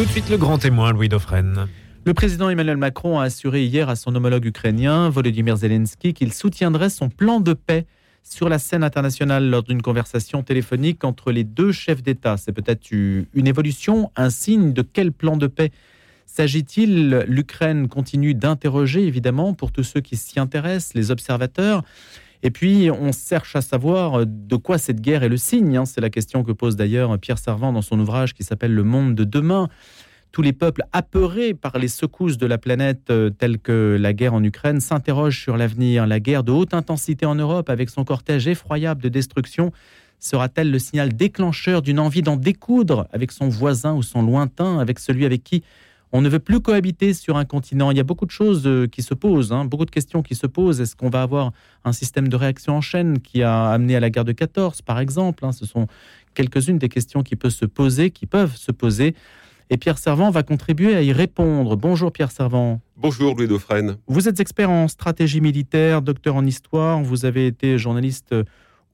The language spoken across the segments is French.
Tout de suite le grand témoin, Louis Dauphren. Le président Emmanuel Macron a assuré hier à son homologue ukrainien, Volodymyr Zelensky, qu'il soutiendrait son plan de paix sur la scène internationale lors d'une conversation téléphonique entre les deux chefs d'État. C'est peut-être une évolution, un signe de quel plan de paix s'agit-il? L'Ukraine continue d'interroger, évidemment, pour tous ceux qui s'y intéressent, les observateurs. Et puis, on cherche à savoir de quoi cette guerre est le signe. Hein. C'est la question que pose d'ailleurs Pierre Servant dans son ouvrage qui s'appelle Le monde de demain tous les peuples apeurés par les secousses de la planète euh, telles que la guerre en Ukraine s'interrogent sur l'avenir. La guerre de haute intensité en Europe, avec son cortège effroyable de destruction, sera-t-elle le signal déclencheur d'une envie d'en découdre avec son voisin ou son lointain, avec celui avec qui on ne veut plus cohabiter sur un continent. Il y a beaucoup de choses euh, qui se posent, hein, beaucoup de questions qui se posent. Est-ce qu'on va avoir un système de réaction en chaîne qui a amené à la guerre de 14, par exemple hein? Ce sont quelques-unes des questions qui peuvent se poser, qui peuvent se poser. Et Pierre Servant va contribuer à y répondre. Bonjour Pierre Servant. Bonjour Louis Dauphren. Vous êtes expert en stratégie militaire, docteur en histoire, vous avez été journaliste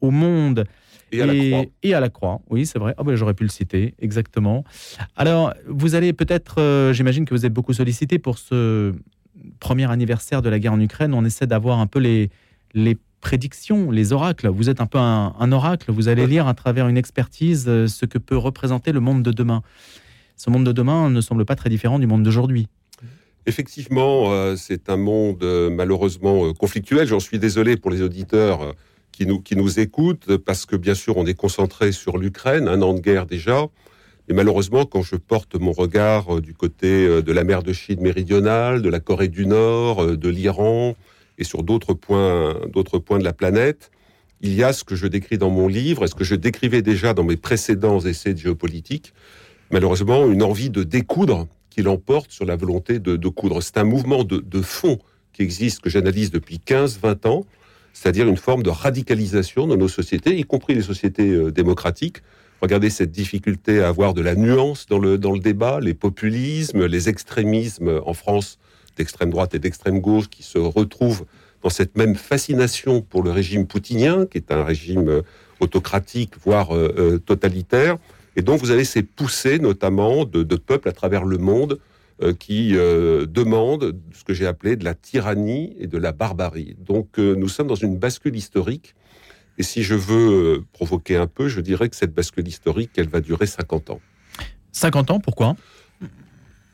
au Monde. Et à, la Croix. et à la Croix. Oui, c'est vrai. Ah ben, J'aurais pu le citer, exactement. Alors, vous allez peut-être, euh, j'imagine que vous êtes beaucoup sollicité pour ce premier anniversaire de la guerre en Ukraine. On essaie d'avoir un peu les, les prédictions, les oracles. Vous êtes un peu un, un oracle. Vous allez lire à travers une expertise euh, ce que peut représenter le monde de demain ce monde de demain ne semble pas très différent du monde d'aujourd'hui. Effectivement, euh, c'est un monde malheureusement conflictuel. J'en suis désolé pour les auditeurs qui nous, qui nous écoutent, parce que bien sûr, on est concentré sur l'Ukraine, un an de guerre déjà. Et malheureusement, quand je porte mon regard du côté de la mer de Chine méridionale, de la Corée du Nord, de l'Iran et sur d'autres points, d'autres points de la planète, il y a ce que je décris dans mon livre et ce que je décrivais déjà dans mes précédents essais de géopolitique, malheureusement une envie de découdre qui l'emporte sur la volonté de, coudre. C'est un mouvement de, fond qui existe, que j'analyse depuis 15-20 ans, c'est-à-dire une forme de radicalisation de nos sociétés, y compris les sociétés euh, démocratiques. Regardez cette difficulté à avoir de la nuance dans le, dans le débat, les populismes, les extrémismes en France d'extrême droite et d'extrême gauche qui se retrouvent dans cette même fascination pour le régime poutinien, qui est un régime euh, autocratique, voire euh, totalitaire. Et donc vous avez ces poussées notamment de, peuples à travers le monde qui euh, demandent ce que j'ai appelé de la tyrannie et de la barbarie. Donc euh, nous sommes dans une bascule historique. Et si je veux provoquer un peu, je dirais que cette bascule historique, elle va durer 50 ans. 50 ans, pourquoi?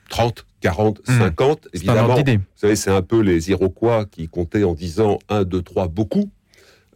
30, 40, 50, évidemment. Vous savez, c'est un peu les Iroquois qui comptaient en disant 1, 2, 3, beaucoup.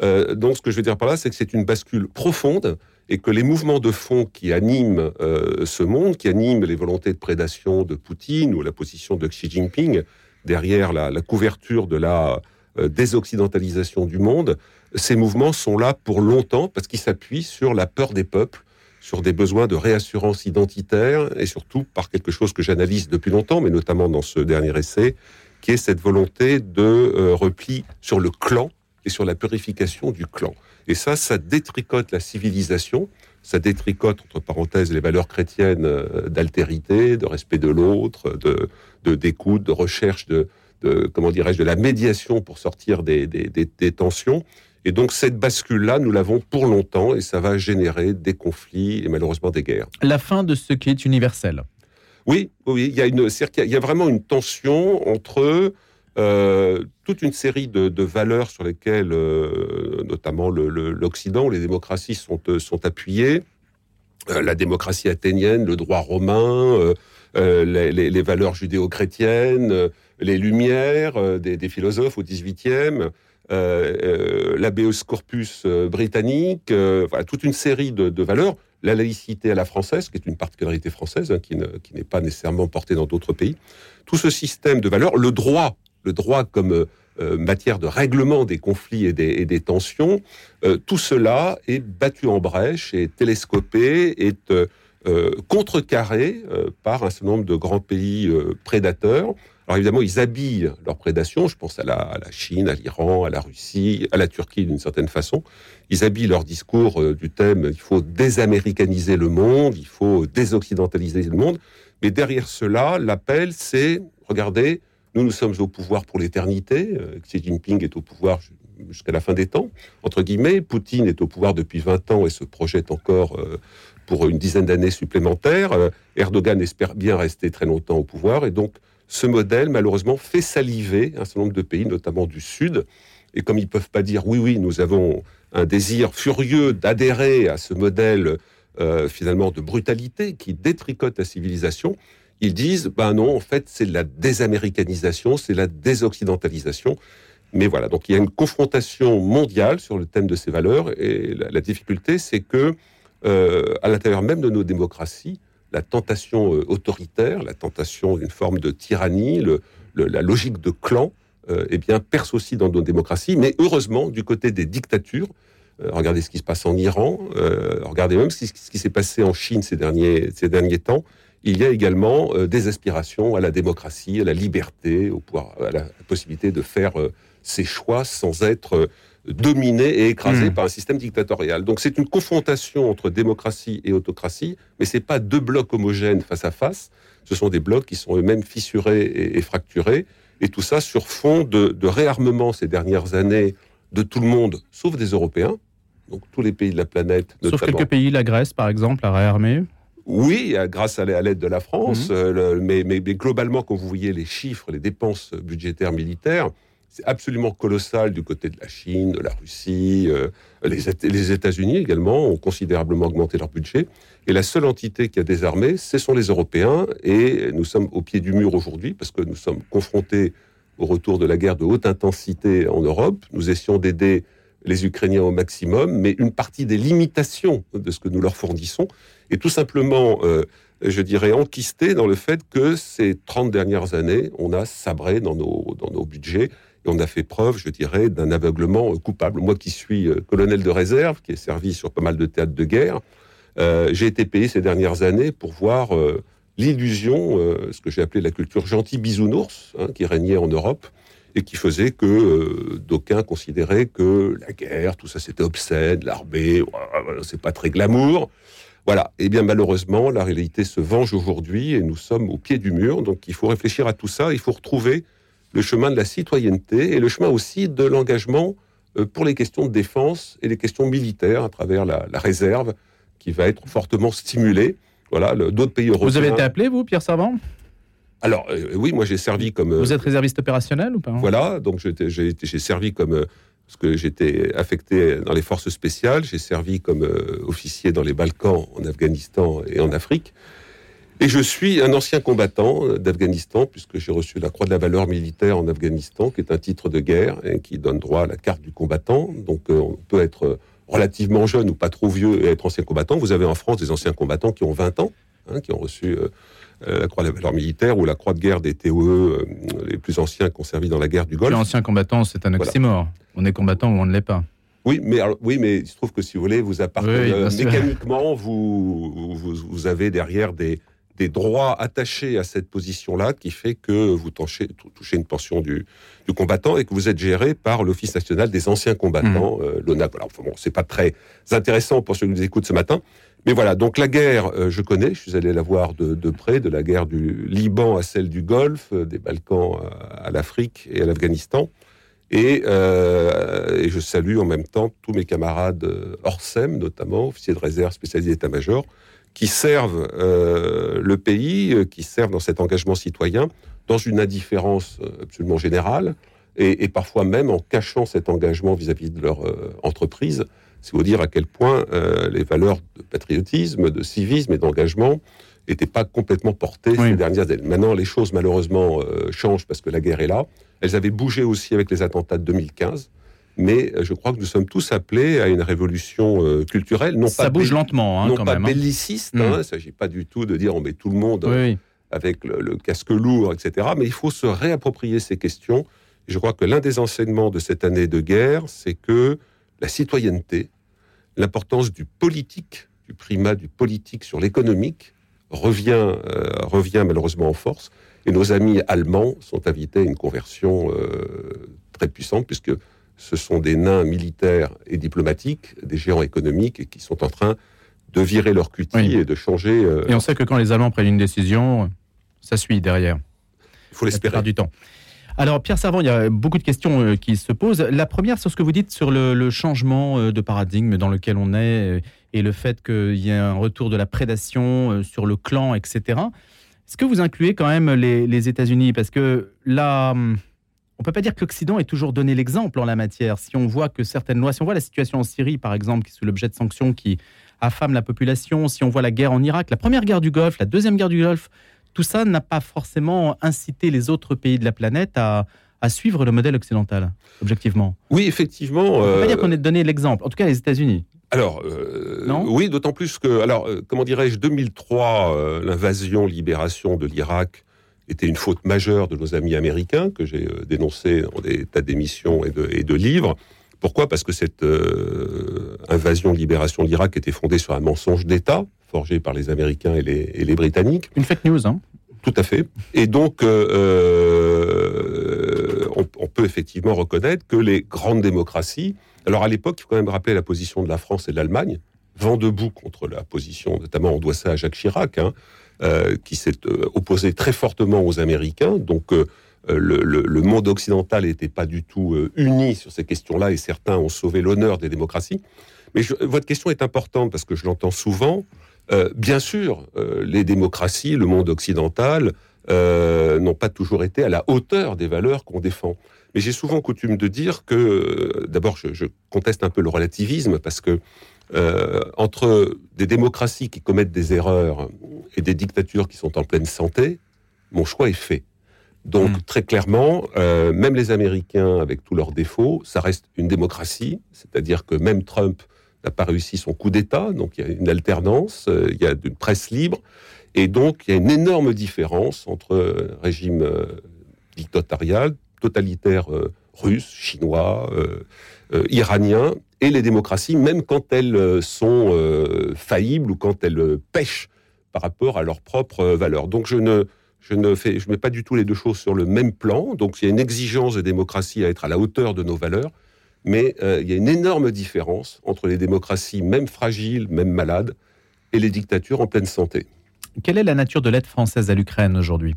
Donc ce que je veux dire par là, c'est que c'est une bascule profonde et que les mouvements de fond qui animent euh, ce monde, qui animent les volontés de prédation de Poutine ou la position de Xi Jinping derrière la, couverture de la euh, désoccidentalisation du monde, ces mouvements sont là pour longtemps parce qu'ils s'appuient sur la peur des peuples, sur des besoins de réassurance identitaire et surtout par quelque chose que j'analyse depuis longtemps, mais notamment dans ce dernier essai, qui est cette volonté de euh, repli sur le clan et sur la purification du clan. Et ça, ça détricote la civilisation, ça détricote, entre parenthèses, les valeurs chrétiennes euh, d'altérité, de respect de l'autre, de d'écoute, de, recherche de, comment dirais-je, de la médiation pour sortir des, des, tensions. Et donc cette bascule-là, nous l'avons pour longtemps et ça va générer des conflits et malheureusement des guerres. La fin de ce qui est universel. Oui, oui, il y a une, il y a vraiment une tension entre euh, toute une série de, valeurs sur lesquelles, euh, notamment l'Occident, les démocraties sont, euh, sont appuyées. la démocratie athénienne, le droit romain, les, valeurs judéo-chrétiennes, les Lumières des, philosophes au XVIIIe, euh, l'habeas corpus britannique, toute une série de, valeurs. La laïcité à la française, qui est une particularité française, hein, qui n'est pas nécessairement portée dans d'autres pays. Tout ce système de valeurs, le droit le droit comme euh, euh, matière de règlement des conflits et des, tensions, euh, tout cela est battu en brèche, est télescopé, est contrecarré par un certain nombre de grands pays prédateurs. Alors évidemment, ils habillent leur prédation, je pense à la, à la Chine, à l'Iran, à la Russie, à la Turquie d'une certaine façon. Ils habillent leur discours du thème il faut désaméricaniser le monde, il faut désoccidentaliser le monde. Mais derrière cela, l'appel, c'est, regardez, nous, nous sommes au pouvoir pour l'éternité. Euh, Xi Jinping est au pouvoir jusqu'à la fin des temps, entre guillemets. Poutine est au pouvoir depuis 20 ans et se projette encore euh, pour une dizaine d'années supplémentaires. Euh, Erdogan espère bien rester très longtemps au pouvoir. Et donc, ce modèle, malheureusement, fait saliver un certain nombre de pays, notamment du Sud. Et comme ils ne peuvent pas dire oui, oui, nous avons un désir furieux d'adhérer à ce modèle finalement de brutalité qui détricote la civilisation, ils disent ben non, en fait, c'est la désaméricanisation, c'est la désoccidentalisation. Mais voilà, donc il y a une confrontation mondiale sur le thème de ces valeurs, et la, difficulté, c'est que euh, à l'intérieur même de nos démocraties, la tentation euh, autoritaire, la tentation d'une forme de tyrannie, la logique de clan, eh bien, perce aussi dans nos démocraties. Mais heureusement, du côté des dictatures, euh, regardez ce qui se passe en Iran, euh, regardez même ce qui, s'est passé en Chine ces derniers temps. Il y a également euh, des aspirations à la démocratie, à la liberté, au pouvoir, à la possibilité de faire ses choix sans être dominé et écrasé hmm. par un système dictatorial. Donc c'est une confrontation entre démocratie et autocratie, mais c'est pas deux blocs homogènes face à face. Ce sont des blocs qui sont eux-mêmes fissurés et, fracturés, et tout ça sur fond de, de réarmement ces dernières années de tout le monde, sauf des Européens, donc tous les pays de la planète. Sauf quelques pays, la Grèce par exemple, a réarmé oui, grâce à l'aide de la France, mhm. euh, mais, globalement, quand vous voyez les chiffres, les dépenses budgétaires militaires, c'est absolument colossal du côté de la Chine, de la Russie, euh, les, les États-Unis également ont considérablement augmenté leur budget. Et la seule entité qui a désarmé, ce sont les Européens, et nous sommes au pied du mur aujourd'hui parce que nous sommes confrontés au retour de la guerre de haute intensité en Europe. Nous essayons d'aider les Ukrainiens au maximum, mais une partie des limitations de ce que nous leur fournissons est tout simplement, euh, je dirais, enquistée dans le fait que ces 30 dernières années, on a sabré dans nos, dans nos budgets et on a fait preuve, je dirais, d'un aveuglement coupable. Moi qui suis euh, colonel de réserve, qui ai servi sur pas mal de théâtres de guerre, euh, j'ai été payé ces dernières années pour voir l'illusion, ce que j'ai appelé la culture gentil bisounours, hein, qui régnait en Europe et qui faisait que d'aucuns considéraient que la guerre, tout ça c'était obscène, l'armée, c'est pas très glamour. Voilà. Et eh bien malheureusement, la réalité se venge aujourd'hui et nous sommes au pied du mur. Donc il faut réfléchir à tout ça. Il faut retrouver le chemin de la citoyenneté et le chemin aussi de l'engagement euh, pour les questions de défense et les questions militaires à travers la, réserve qui va être fortement stimulée. Voilà, d'autres pays européens. Vous avez été appelé, vous, Pierre Savant? Alors euh, oui, moi j'ai servi comme. Vous êtes réserviste opérationnel ou pas Voilà, donc j'ai servi comme euh, parce que j'étais affecté dans les forces spéciales, j'ai servi comme euh, officier dans les Balkans, en Afghanistan et en Afrique. Et je suis un ancien combattant d'Afghanistan, puisque j'ai reçu la Croix de la valeur militaire en Afghanistan, qui est un titre de guerre et qui donne droit à la carte du combattant. Donc on peut être relativement jeune ou pas trop vieux et être ancien combattant. Vous avez en France des anciens combattants qui ont 20 ans, hein, qui ont reçu euh, la croix de la valeur militaire ou la croix de guerre des TOE euh, les plus anciens conservés dans la guerre du Golfe. Ancien combattant, c'est un oxymore. On est combattant ou on ne l'est pas. Oui, mais oui, mais il se trouve que si vous voulez, vous appartenez euh, mécaniquement, vous, vous, avez derrière des, des droits attachés à cette position-là qui fait que vous touchez, touchez une portion du, du, combattant et que vous êtes géré par l'Office national des anciens combattants, mmh. l'ONAC. Alors, bon, c'est pas très intéressant pour ceux qui nous écoutent ce matin, mais voilà, donc la guerre, euh, je connais, je suis allé la voir de, près, de la guerre du Liban à celle du Golfe, euh, des Balkans à, l'Afrique et à l'Afghanistan. Euh, et, je salue en même temps tous mes camarades hors SEM, notamment officiers de réserve spécialisés d'état-major, qui servent le pays, qui servent dans cet engagement citoyen, dans une indifférence absolument générale, et, parfois même en cachant cet engagement vis-à-vis de leur entreprise. C'est vous dire à quel point euh, les valeurs de patriotisme, de civisme et d'engagement n'étaient pas complètement portées ces dernières années. Maintenant, les choses malheureusement euh, changent parce que la guerre est là. Elles avaient bougé aussi avec les attentats de 2015. Mais euh, je crois que nous sommes tous appelés à une révolution culturelle. Non Ça bouge lentement, hein, non quand pas même, hein. belliciste. Hein. Mm. il ne s'agit pas du tout de dire on met tout le monde avec le, casque lourd, etc. Mais il faut se réapproprier ces questions. je crois que l'un des enseignements de cette année de guerre, c'est que la citoyenneté, l'importance du politique, du primat du politique sur l'économique, revient, euh, revient malheureusement en force. Et nos amis allemands sont invités à une conversion euh, très puissante, puisque ce sont des nains militaires et diplomatiques, des géants économiques, et qui sont en train de virer leur cutie et de changer. Euh, et on sait que quand les Allemands prennent une décision, ça suit derrière. Il faut l'espérer. du temps. Alors, Pierre Servant, il y a beaucoup de questions euh, qui se posent. La première, sur ce que vous dites sur le, changement euh, de paradigme dans lequel on est et le fait qu'il y ait un retour de la prédation sur le clan, etc. Est-ce que vous incluez quand même les, États-Unis? Parce que là, hum, on ne peut pas dire que l'Occident ait toujours donné l'exemple en la matière. Si on voit que certaines lois, si on voit la situation en Syrie, par exemple, qui est sous l'objet de sanctions qui affame la population, si on voit la guerre en Irak, la première guerre du Golfe, la deuxième guerre du Golfe, tout ça n'a pas forcément incité les autres pays de la planète à, suivre le modèle occidental, objectivement. Oui, effectivement. On ne peut pas dire euh, qu'on ait donné l'exemple, en tout cas les États-Unis. Alors, euh, oui, d'autant plus que, alors, euh, comment dirais-je, 2003, l'invasion, libération de l'Irak était une faute majeure de nos amis américains, que j'ai dénoncé dans des tas d'émissions et de, et de livres. Pourquoi? Parce que cette euh, invasion, libération de l'Irak était fondée sur un mensonge d'État, forgé par les Américains et les, Britanniques. Une fake news, hein Tout à fait. Et donc, euh, euh, on, peut effectivement reconnaître que les grandes démocraties. Alors, à l'époque, il faut quand même rappeler la position de la France et de l'Allemagne, vent debout contre la position, notamment on doit ça à Jacques Chirac, hein, qui s'est opposé très fortement aux Américains. Donc, euh, le, monde occidental n'était pas du tout euh, uni sur ces questions-là et certains ont sauvé l'honneur des démocraties. Mais votre question est importante parce que je l'entends souvent. Euh, bien sûr, les démocraties, le monde occidental, n'ont pas toujours été à la hauteur des valeurs qu'on défend. Mais j'ai souvent coutume de dire que, d'abord, je, je, conteste un peu le relativisme parce que entre des démocraties qui commettent des erreurs et des dictatures qui sont en pleine santé, mon choix est fait. Donc hmm. très clairement, euh, même les Américains, avec tous leurs défauts, ça reste une démocratie, c'est-à-dire que même Trump n'a pas réussi son coup d'État, donc il y a une alternance, euh, il y a une presse libre, et donc il y a une énorme différence entre régime euh, dictatorial, totalitaire russe, chinois, iranien, et les démocraties, même quand elles sont faillibles ou quand elles pêchent par rapport à leurs propres valeurs. Donc je ne je ne fais, je mets pas du tout les deux choses sur le même plan. Donc, il y a une exigence de démocratie à être à la hauteur de nos valeurs, mais euh, il y a une énorme différence entre les démocraties, même fragiles, même malades, et les dictatures en pleine santé. Quelle est la nature de l'aide française à l'Ukraine aujourd'hui?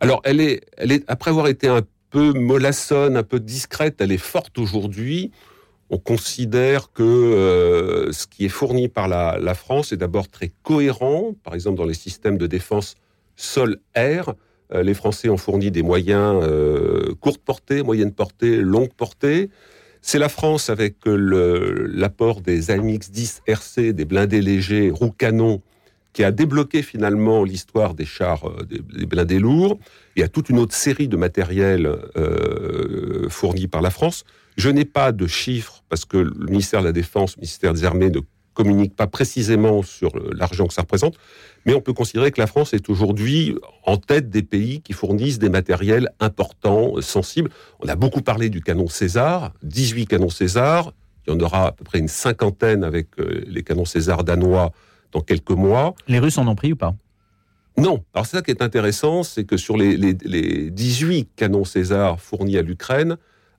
Alors, elle est, elle est, après avoir été un peu mollassonne, un peu discrète, elle est forte aujourd'hui. On considère que euh, ce qui est fourni par la, la France est d'abord très cohérent, par exemple dans les systèmes de défense sol-air. Euh, les Français ont fourni des moyens euh, courte portée, moyenne portée, longue portée. C'est la France avec l'apport des AMX-10 RC, des blindés légers, roues canons, qui a débloqué finalement l'histoire des chars, euh, des, blindés lourds. Il y a toute une autre série de matériels fournis par la France. Je n'ai pas de chiffres parce que le ministère de la Défense, le ministère des Armées ne communique pas précisément sur l'argent que ça représente, mais on peut considérer que la France est aujourd'hui en tête des pays qui fournissent des matériels importants, sensibles. On a beaucoup parlé du canon César, 18 canons César, il y en aura à peu près une cinquantaine avec euh, les canons César danois dans quelques mois. Les Russes en ont pris ou pas? Non. Alors c'est ça qui est intéressant, c'est que sur les, les 18 canons César fournis à l'Ukraine,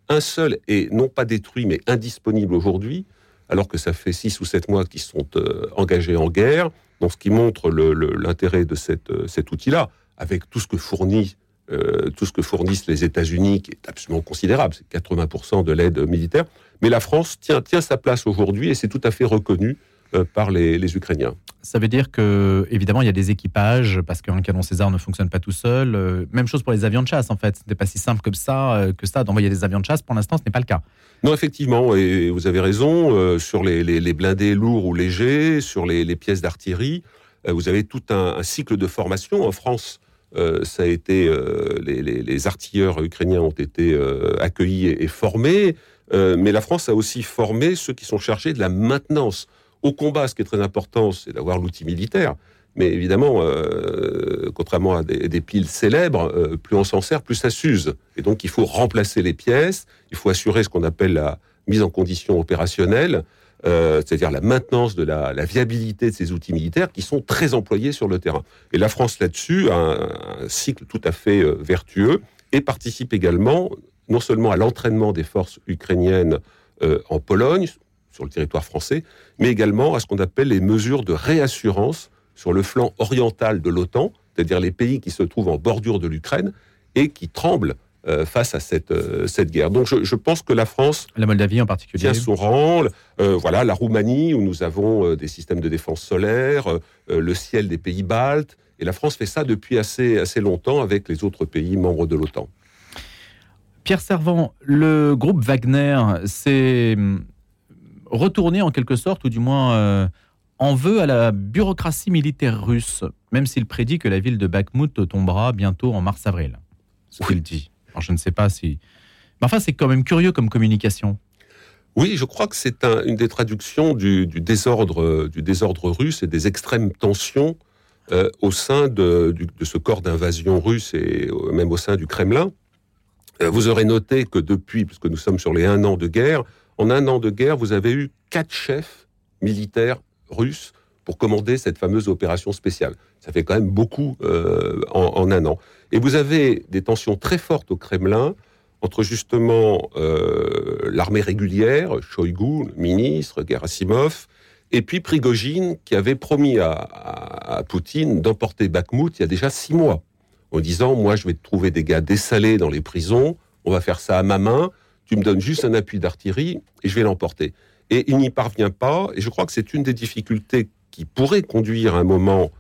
un seul est non pas détruit mais indisponible aujourd'hui alors que ça fait six ou sept mois qu'ils sont euh, engagés en guerre. Donc, ce qui montre l'intérêt de euh, cet outil-là, avec tout ce que fournit euh, tout ce que fournissent les États-Unis, qui est absolument considérable, c'est 80% de l'aide militaire. Mais la France tient, sa place aujourd'hui et c'est tout à fait reconnu par les, Ukrainiens. Ça veut dire que, évidemment, il y a des équipages, parce qu'un canon César ne fonctionne pas tout seul. Euh, même chose pour les avions de chasse, en fait. Ce n'était pas si simple que ça, euh, que ça d'envoyer des avions de chasse. Pour l'instant, ce n'est pas le cas. Non, effectivement, et vous avez raison, sur les, blindés lourds ou légers, sur les, pièces d'artillerie, vous avez tout un, cycle de formation. En France, ça a été, les, artilleurs ukrainiens ont été accueillis et formés, mais la France a aussi formé ceux qui sont chargés de la maintenance au combat, ce qui est très important, c'est d'avoir l'outil militaire. Mais évidemment, euh, contrairement à des, piles célèbres, euh, plus on s'en sert, plus ça s'use. Et donc, il faut remplacer les pièces, il faut assurer ce qu'on appelle la mise en condition opérationnelle, euh, c'est-à-dire la maintenance de la, viabilité de ces outils militaires qui sont très employés sur le terrain. Et la France, là-dessus, a un, cycle tout à fait vertueux et participe également non seulement à l'entraînement des forces ukrainiennes en Pologne, sur le territoire français, mais également à ce qu'on appelle les mesures de réassurance sur le flanc oriental de l'OTAN, c'est-à-dire les pays qui se trouvent en bordure de l'Ukraine et qui tremblent face à cette, cette guerre. Donc je, pense que la France, la Moldavie en particulier, tient son rang. voilà, la Roumanie où nous avons des systèmes de défense solaire, le ciel des pays baltes, et la France fait ça depuis assez, assez longtemps avec les autres pays membres de l'OTAN. Pierre Servant, le groupe Wagner s'est retourné en quelque sorte, ou du moins en veut à la bureaucratie militaire russe, même s'il prédit que la ville de Bakhmut tombera bientôt en mars-avril. Ce qu'il dit. Je ne sais pas si. Mais enfin, c'est quand même curieux comme communication. Oui, je crois que c'est une des traductions du, désordre, du désordre russe et des extrêmes tensions euh, au sein de, ce corps d'invasion russe et euh, même au sein du Kremlin. Euh, vous aurez noté que depuis, puisque nous sommes sur les un an de guerre, en un an de guerre, vous avez eu quatre chefs militaires russes pour commander cette fameuse opération spéciale. Ça fait quand même beaucoup euh, en, un an. Et vous avez des tensions très fortes au Kremlin entre justement euh, l'armée régulière, Shoigu, ministre, Gerasimov, et puis Prigogine, qui avait promis à, Poutine d'emporter Bakhmut il y a déjà six mois, en disant, moi je vais trouver des gars dessalés dans les prisons, on va faire ça à ma main, tu me donnes juste un appui d'artillerie et je vais l'emporter et il n'y parvient pas. Et je crois que c'est une des difficultés qui pourrait conduire à un moment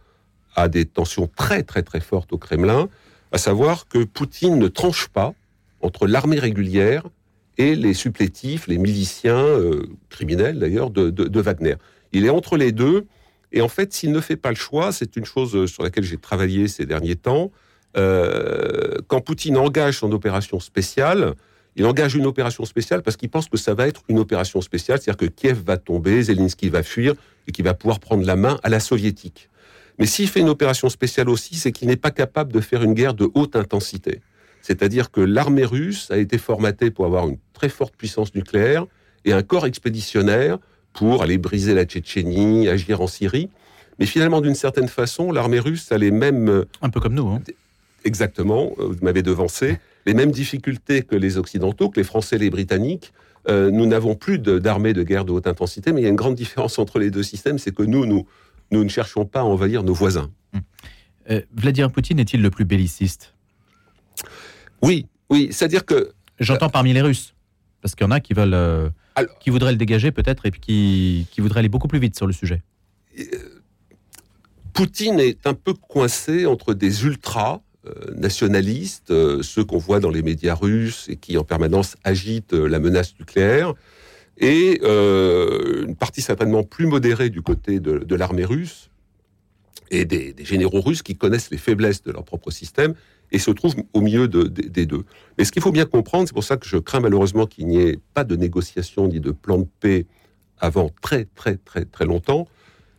à des tensions très très très fortes au Kremlin, à savoir que Poutine ne tranche pas entre l'armée régulière et les supplétifs, les miliciens, euh, criminels d'ailleurs, de, Wagner. Il est entre les deux, et en fait, s'il ne fait pas le choix, c'est une chose sur laquelle j'ai travaillé ces derniers temps, euh, quand Poutine engage son opération spéciale, il engage une opération spéciale parce qu'il pense que ça va être une opération spéciale, c'est-à-dire que Kiev va tomber, Zelensky va fuir et qu'il va pouvoir prendre la main à la soviétique. Mais s'il fait une opération spéciale aussi, c'est qu'il n'est pas capable de faire une guerre de haute intensité. C'est-à-dire que l'armée russe a été formatée pour avoir une très forte puissance nucléaire et un corps expéditionnaire pour aller briser la Tchétchénie, agir en Syrie. Mais finalement, d'une certaine façon, l'armée russe a les mêmes... Un peu comme nous. Hein. Exactement, vous m'avez devancé les mêmes difficultés que les Occidentaux, que les Français, les Britanniques. Euh, nous n'avons plus d'armées de, guerre de haute intensité, mais il y a une grande différence entre les deux systèmes, c'est que nous, nous, nous ne cherchons pas à envahir nos voisins. Hum. Euh, Vladimir Poutine est-il le plus belliciste? Oui, oui, c'est-à-dire que... J'entends parmi les Russes, parce qu'il y en a qui veulent... Euh, qui voudraient le dégager peut-être et puis qui, qui voudraient aller beaucoup plus vite sur le sujet. Poutine est un peu coincé entre des ultras euh, nationalistes, euh, ceux qu'on voit dans les médias russes et qui en permanence agitent euh, la menace nucléaire, et une partie certainement plus modérée du côté de, l'armée russe et des, généraux russes qui connaissent les faiblesses de leur propre système et se trouvent au milieu des deux. Mais ce qu'il faut bien comprendre, c'est pour ça que je crains malheureusement qu'il n'y ait pas de négociation ni de plan de paix avant très très très très longtemps,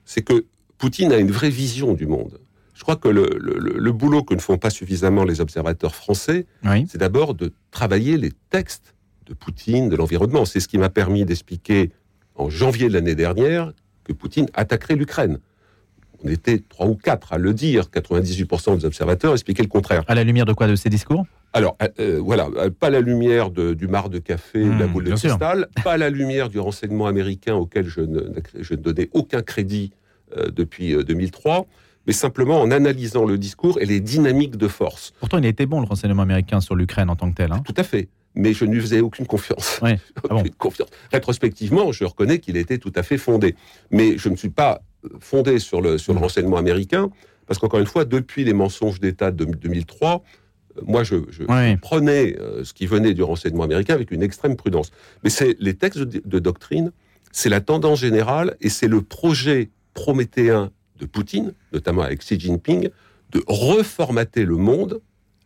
c'est que Poutine a une vraie vision du monde. Je crois que le, boulot que ne font pas suffisamment les observateurs français, c'est d'abord de travailler les textes de Poutine, de l'environnement. C'est ce qui m'a permis d'expliquer en janvier de l'année dernière que Poutine attaquerait l'Ukraine. On était trois ou quatre à le dire. 98% des observateurs expliquaient le contraire. À la lumière de quoi De ces discours? Alors, euh, euh, voilà, euh, pas la lumière du mar de café, de la hmm, boule de cristal, pas la lumière du renseignement américain auquel je ne, je ne donnais aucun crédit depuis 2003 mais simplement en analysant le discours et les dynamiques de force. Pourtant, il a été bon le renseignement américain sur l'Ukraine en tant que tel. Hein. Tout à fait. Mais je ne lui faisais aucune confiance. Ah confiance. Rétrospectivement, je reconnais qu'il était tout à fait fondé. Mais je ne suis pas fondé sur le, sur le renseignement américain, parce qu'encore une fois, depuis les mensonges d'État de 2003, euh, moi, je, prenais euh, ce qui venait du renseignement américain avec une extrême prudence. Mais c'est les textes de doctrine, c'est la tendance générale et c'est le projet prométhéen de Poutine, notamment avec Xi Jinping, de reformater le monde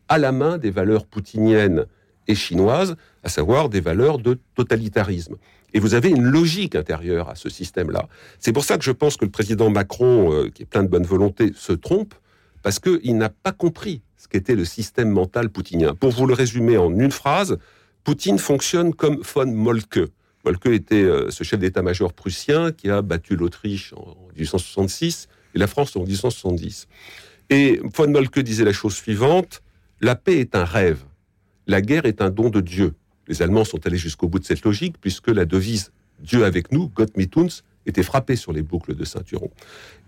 à la main des valeurs poutiniennes et chinoises, à savoir des valeurs de totalitarisme. Et vous avez une logique intérieure à ce système-là. C'est pour ça que je pense que le président Macron, euh, qui est plein de bonne volonté, se trompe, parce qu'il n'a pas compris ce qu'était le système mental poutinien. Pour vous le résumer en une phrase, Poutine fonctionne comme von Molke. Molke était euh, ce chef d'état-major prussien qui a battu l'Autriche en 1866 et la France en 1870. Et von Moltke disait la chose suivante la paix est un rêve, la guerre est un don de Dieu. Les Allemands sont allés jusqu'au bout de cette logique, puisque la devise Dieu avec nous, Gott mit uns, était frappée sur les boucles de ceinturon.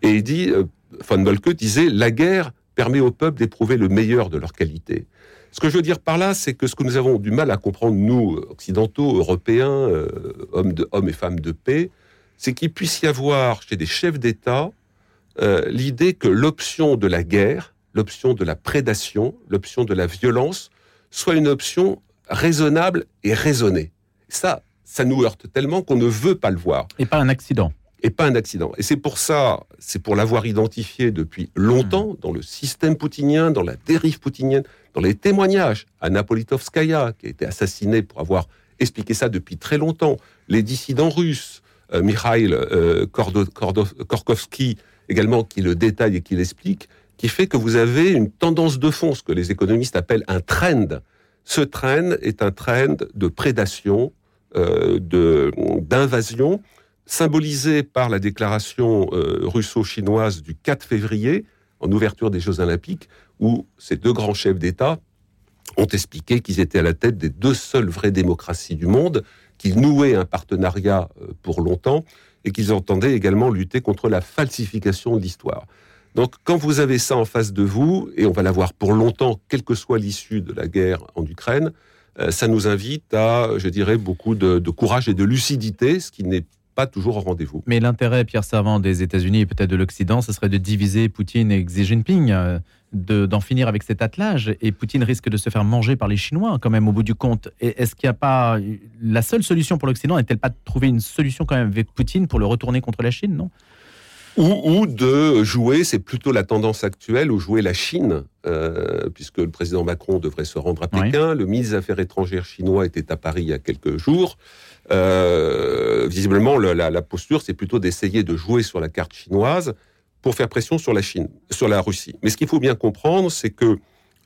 Et il dit, euh, von Moltke disait, la guerre permet au peuple d'éprouver le meilleur de leur qualité. Ce que je veux dire par là, c'est que ce que nous avons du mal à comprendre, nous, occidentaux, européens, euh, hommes et femmes de paix, c'est qu'il puisse y avoir chez des chefs d'État euh, l'idée que l'option de la guerre, l'option de la prédation, l'option de la violence, soit une option raisonnable et raisonnée. Ça, ça nous heurte tellement qu'on ne veut pas le voir. Et pas un accident. Et pas un accident. Et c'est pour ça, c'est pour l'avoir identifié depuis longtemps hmm. dans le système poutinien, dans la dérive poutinienne, dans les témoignages. Anna Politkovskaya, qui a été assassinée pour avoir expliqué ça depuis très longtemps, les dissidents russes, euh, Mikhail euh, Korkovsky également, qui le détaille et qui l'explique, qui fait que vous avez une tendance de fond, ce que les économistes appellent un trend. Ce trend est un trend de prédation, euh, d'invasion, symbolisé par la déclaration euh, russo-chinoise du 4 février, en ouverture des Jeux Olympiques, où ces deux grands chefs d'État ont expliqué qu'ils étaient à la tête des deux seules vraies démocraties du monde, qu'ils nouaient un partenariat euh, pour longtemps et qu'ils entendaient également lutter contre la falsification de l'histoire. Donc quand vous avez ça en face de vous, et on va l'avoir pour longtemps, quelle que soit l'issue de la guerre en Ukraine, euh, ça nous invite à, je dirais, beaucoup de, courage et de lucidité, ce qui n'est pas toujours au rendez-vous. Mais l'intérêt, Pierre Savant, des États-Unis et peut-être de l'Occident, ce serait de diviser Poutine et Xi Jinping, euh, d'en finir avec cet attelage. Et Poutine risque de se faire manger par les Chinois, quand même, au bout du compte. Est-ce qu'il n'y a pas. La seule solution pour l'Occident n'est-elle pas de trouver une solution, quand même, avec Poutine pour le retourner contre la Chine, non? Ou, de jouer, c'est plutôt la tendance actuelle, ou jouer la Chine, euh, puisque le président Macron devrait se rendre à Pékin. Le ministre des Affaires étrangères chinois était à Paris il y a quelques jours. Euh, visiblement, la, posture, c'est plutôt d'essayer de jouer sur la carte chinoise pour faire pression sur la Chine, sur la Russie. Mais ce qu'il faut bien comprendre, c'est que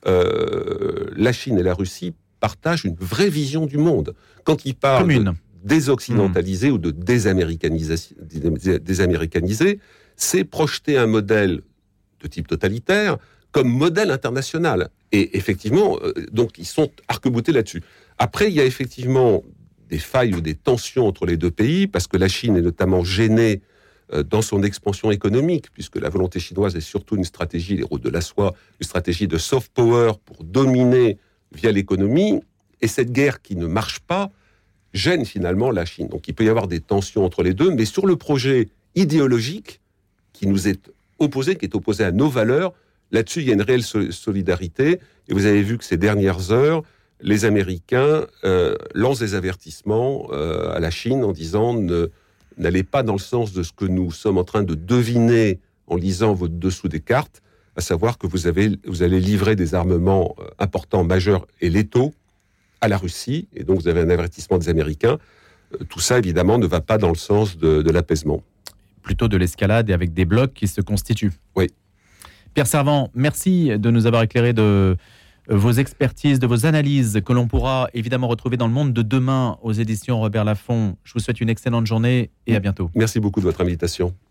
euh, la Chine et la Russie partagent une vraie vision du monde. Quand ils parlent de désoccidentaliser ou de désaméricaniser, c'est projeter un modèle de type totalitaire comme modèle international. Et effectivement, euh, donc ils sont arc-boutés là-dessus. Après, il y a effectivement des failles ou des tensions entre les deux pays, parce que la Chine est notamment gênée euh, dans son expansion économique, puisque la volonté chinoise est surtout une stratégie, les routes de la soie, une stratégie de soft power pour dominer via l'économie. Et cette guerre qui ne marche pas gêne finalement la Chine. Donc il peut y avoir des tensions entre les deux, mais sur le projet idéologique qui nous est opposé, qui est opposé à nos valeurs, là-dessus il y a une réelle solidarité. Et vous avez vu que ces dernières heures, les Américains euh, lancent des avertissements euh, à la Chine en disant n'allez pas dans le sens de ce que nous sommes en train de deviner en lisant votre dessous des cartes, à savoir que vous, avez, vous allez livrer des armements euh, importants, majeurs et létaux à la Russie. Et donc vous avez un avertissement des Américains. tout ça, évidemment, ne va pas dans le sens de, de l'apaisement. Plutôt de l'escalade et avec des blocs qui se constituent. Oui. Pierre Servant, merci de nous avoir éclairé de vos expertises, de vos analyses que l'on pourra évidemment retrouver dans le monde de demain aux éditions Robert Laffont. Je vous souhaite une excellente journée et à bientôt. Merci beaucoup de votre invitation.